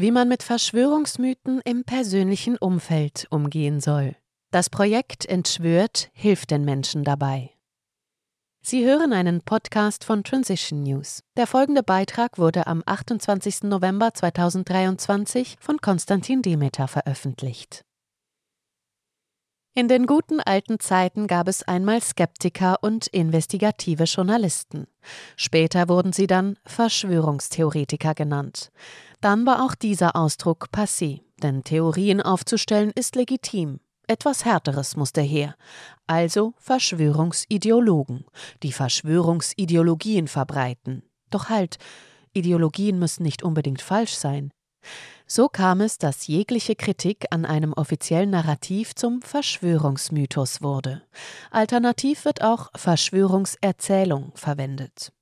Wie man mit Verschwörungsmythen im persönlichen Umfeld umgehen soll. Das Projekt Entschwört hilft den Menschen dabei. Sie hören einen Podcast von Transition News. Der folgende Beitrag wurde am 28. November 2023 von Konstantin Demeter veröffentlicht. In den guten alten Zeiten gab es einmal Skeptiker und investigative Journalisten. Später wurden sie dann Verschwörungstheoretiker genannt. Dann war auch dieser Ausdruck passé, denn Theorien aufzustellen ist legitim. Etwas Härteres musste her. Also Verschwörungsideologen, die Verschwörungsideologien verbreiten. Doch halt, Ideologien müssen nicht unbedingt falsch sein. So kam es, dass jegliche Kritik an einem offiziellen Narrativ zum Verschwörungsmythos wurde. Alternativ wird auch Verschwörungserzählung verwendet.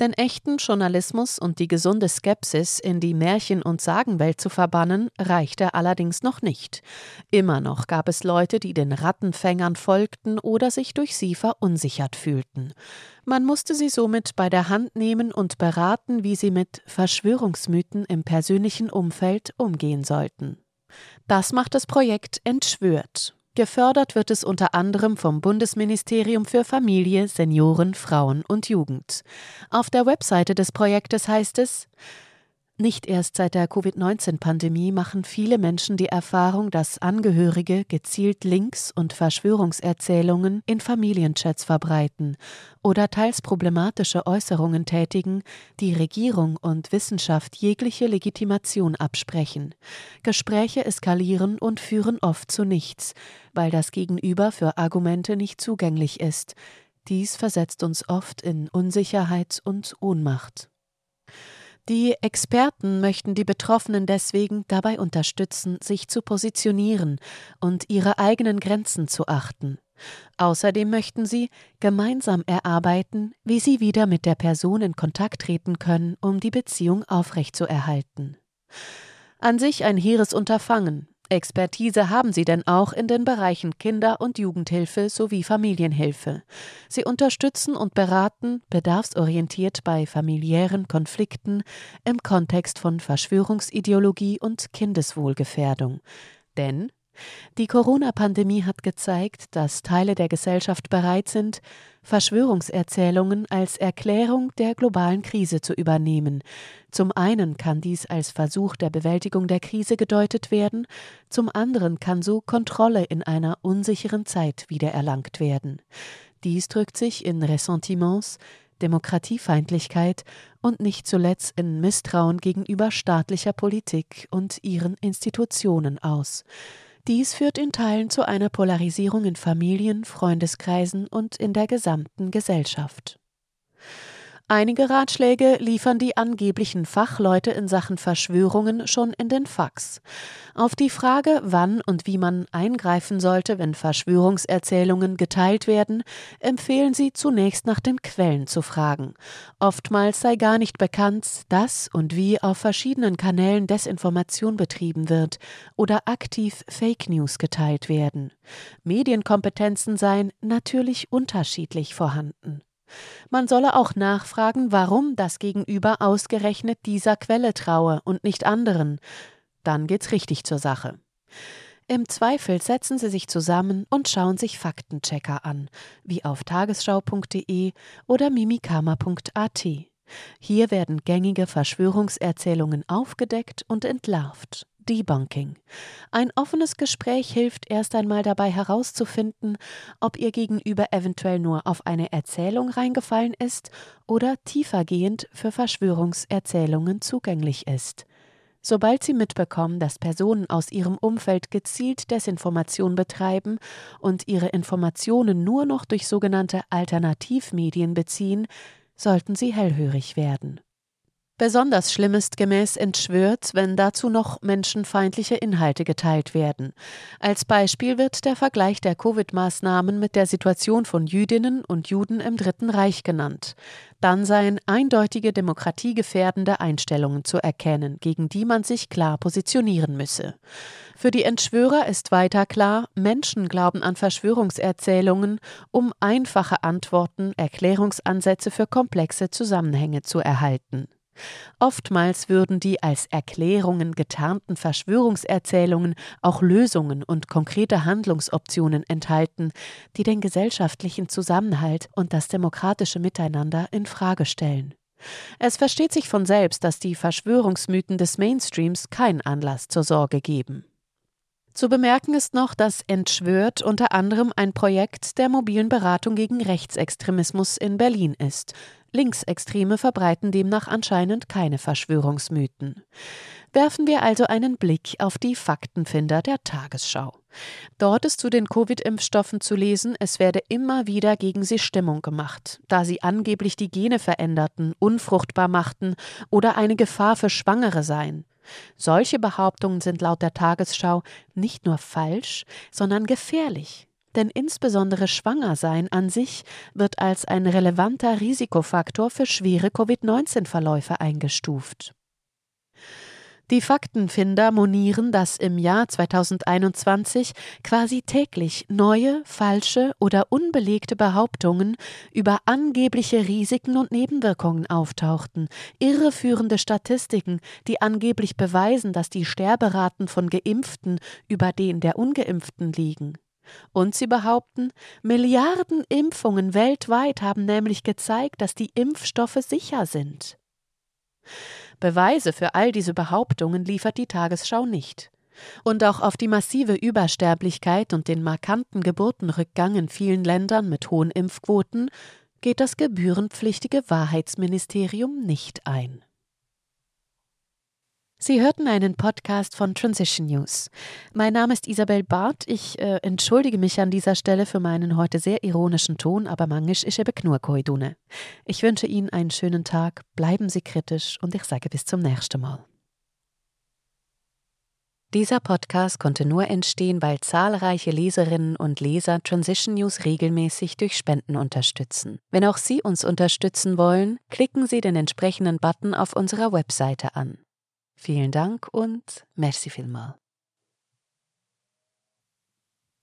Denn echten Journalismus und die gesunde Skepsis in die Märchen- und Sagenwelt zu verbannen, reichte allerdings noch nicht. Immer noch gab es Leute, die den Rattenfängern folgten oder sich durch sie verunsichert fühlten. Man musste sie somit bei der Hand nehmen und beraten, wie sie mit Verschwörungsmythen im persönlichen Umfeld umgehen sollten. Das macht das Projekt Entschwört Gefördert wird es unter anderem vom Bundesministerium für Familie, Senioren, Frauen und Jugend. Auf der Webseite des Projektes heißt es nicht erst seit der Covid-19-Pandemie machen viele Menschen die Erfahrung, dass Angehörige gezielt Links und Verschwörungserzählungen in Familienchats verbreiten oder teils problematische Äußerungen tätigen, die Regierung und Wissenschaft jegliche Legitimation absprechen. Gespräche eskalieren und führen oft zu nichts, weil das Gegenüber für Argumente nicht zugänglich ist. Dies versetzt uns oft in Unsicherheit und Ohnmacht. Die Experten möchten die Betroffenen deswegen dabei unterstützen, sich zu positionieren und ihre eigenen Grenzen zu achten. Außerdem möchten sie gemeinsam erarbeiten, wie sie wieder mit der Person in Kontakt treten können, um die Beziehung aufrechtzuerhalten. An sich ein hehres Unterfangen, Expertise haben sie denn auch in den Bereichen Kinder- und Jugendhilfe sowie Familienhilfe. Sie unterstützen und beraten bedarfsorientiert bei familiären Konflikten im Kontext von Verschwörungsideologie und Kindeswohlgefährdung. Denn die Corona-Pandemie hat gezeigt, dass Teile der Gesellschaft bereit sind, Verschwörungserzählungen als Erklärung der globalen Krise zu übernehmen. Zum einen kann dies als Versuch der Bewältigung der Krise gedeutet werden, zum anderen kann so Kontrolle in einer unsicheren Zeit wiedererlangt werden. Dies drückt sich in Ressentiments, Demokratiefeindlichkeit und nicht zuletzt in Misstrauen gegenüber staatlicher Politik und ihren Institutionen aus. Dies führt in Teilen zu einer Polarisierung in Familien, Freundeskreisen und in der gesamten Gesellschaft. Einige Ratschläge liefern die angeblichen Fachleute in Sachen Verschwörungen schon in den Fax. Auf die Frage, wann und wie man eingreifen sollte, wenn Verschwörungserzählungen geteilt werden, empfehlen sie zunächst nach den Quellen zu fragen. Oftmals sei gar nicht bekannt, dass und wie auf verschiedenen Kanälen Desinformation betrieben wird oder aktiv Fake News geteilt werden. Medienkompetenzen seien natürlich unterschiedlich vorhanden. Man solle auch nachfragen, warum das Gegenüber ausgerechnet dieser Quelle traue und nicht anderen. Dann geht's richtig zur Sache. Im Zweifel setzen Sie sich zusammen und schauen sich Faktenchecker an, wie auf tagesschau.de oder mimikama.at. Hier werden gängige Verschwörungserzählungen aufgedeckt und entlarvt. Debunking. Ein offenes Gespräch hilft erst einmal dabei herauszufinden, ob ihr Gegenüber eventuell nur auf eine Erzählung reingefallen ist oder tiefergehend für Verschwörungserzählungen zugänglich ist. Sobald sie mitbekommen, dass Personen aus ihrem Umfeld gezielt Desinformation betreiben und ihre Informationen nur noch durch sogenannte Alternativmedien beziehen, sollten sie hellhörig werden. Besonders schlimm ist gemäß Entschwört, wenn dazu noch menschenfeindliche Inhalte geteilt werden. Als Beispiel wird der Vergleich der Covid-Maßnahmen mit der Situation von Jüdinnen und Juden im Dritten Reich genannt. Dann seien eindeutige demokratiegefährdende Einstellungen zu erkennen, gegen die man sich klar positionieren müsse. Für die Entschwörer ist weiter klar, Menschen glauben an Verschwörungserzählungen, um einfache Antworten, Erklärungsansätze für komplexe Zusammenhänge zu erhalten. Oftmals würden die als Erklärungen getarnten Verschwörungserzählungen auch Lösungen und konkrete Handlungsoptionen enthalten, die den gesellschaftlichen Zusammenhalt und das demokratische Miteinander in Frage stellen. Es versteht sich von selbst, dass die Verschwörungsmythen des Mainstreams keinen Anlass zur Sorge geben. Zu bemerken ist noch, dass Entschwört unter anderem ein Projekt der mobilen Beratung gegen Rechtsextremismus in Berlin ist. Linksextreme verbreiten demnach anscheinend keine Verschwörungsmythen. Werfen wir also einen Blick auf die Faktenfinder der Tagesschau. Dort ist zu den Covid-Impfstoffen zu lesen, es werde immer wieder gegen sie Stimmung gemacht, da sie angeblich die Gene veränderten, unfruchtbar machten oder eine Gefahr für Schwangere seien. Solche Behauptungen sind laut der Tagesschau nicht nur falsch, sondern gefährlich. Denn insbesondere Schwangersein an sich wird als ein relevanter Risikofaktor für schwere Covid-19-Verläufe eingestuft. Die Faktenfinder monieren, dass im Jahr 2021 quasi täglich neue, falsche oder unbelegte Behauptungen über angebliche Risiken und Nebenwirkungen auftauchten, irreführende Statistiken, die angeblich beweisen, dass die Sterberaten von Geimpften über den der ungeimpften liegen. Und sie behaupten, Milliarden Impfungen weltweit haben nämlich gezeigt, dass die Impfstoffe sicher sind. Beweise für all diese Behauptungen liefert die Tagesschau nicht. Und auch auf die massive Übersterblichkeit und den markanten Geburtenrückgang in vielen Ländern mit hohen Impfquoten geht das gebührenpflichtige Wahrheitsministerium nicht ein. Sie hörten einen Podcast von Transition News. Mein Name ist Isabel Barth. Ich äh, entschuldige mich an dieser Stelle für meinen heute sehr ironischen Ton, aber mangisch ist eben nur koidune. Ich wünsche Ihnen einen schönen Tag, bleiben Sie kritisch und ich sage bis zum nächsten Mal. Dieser Podcast konnte nur entstehen, weil zahlreiche Leserinnen und Leser Transition News regelmäßig durch Spenden unterstützen. Wenn auch Sie uns unterstützen wollen, klicken Sie den entsprechenden Button auf unserer Webseite an. Vielen Dank und merci vielmal.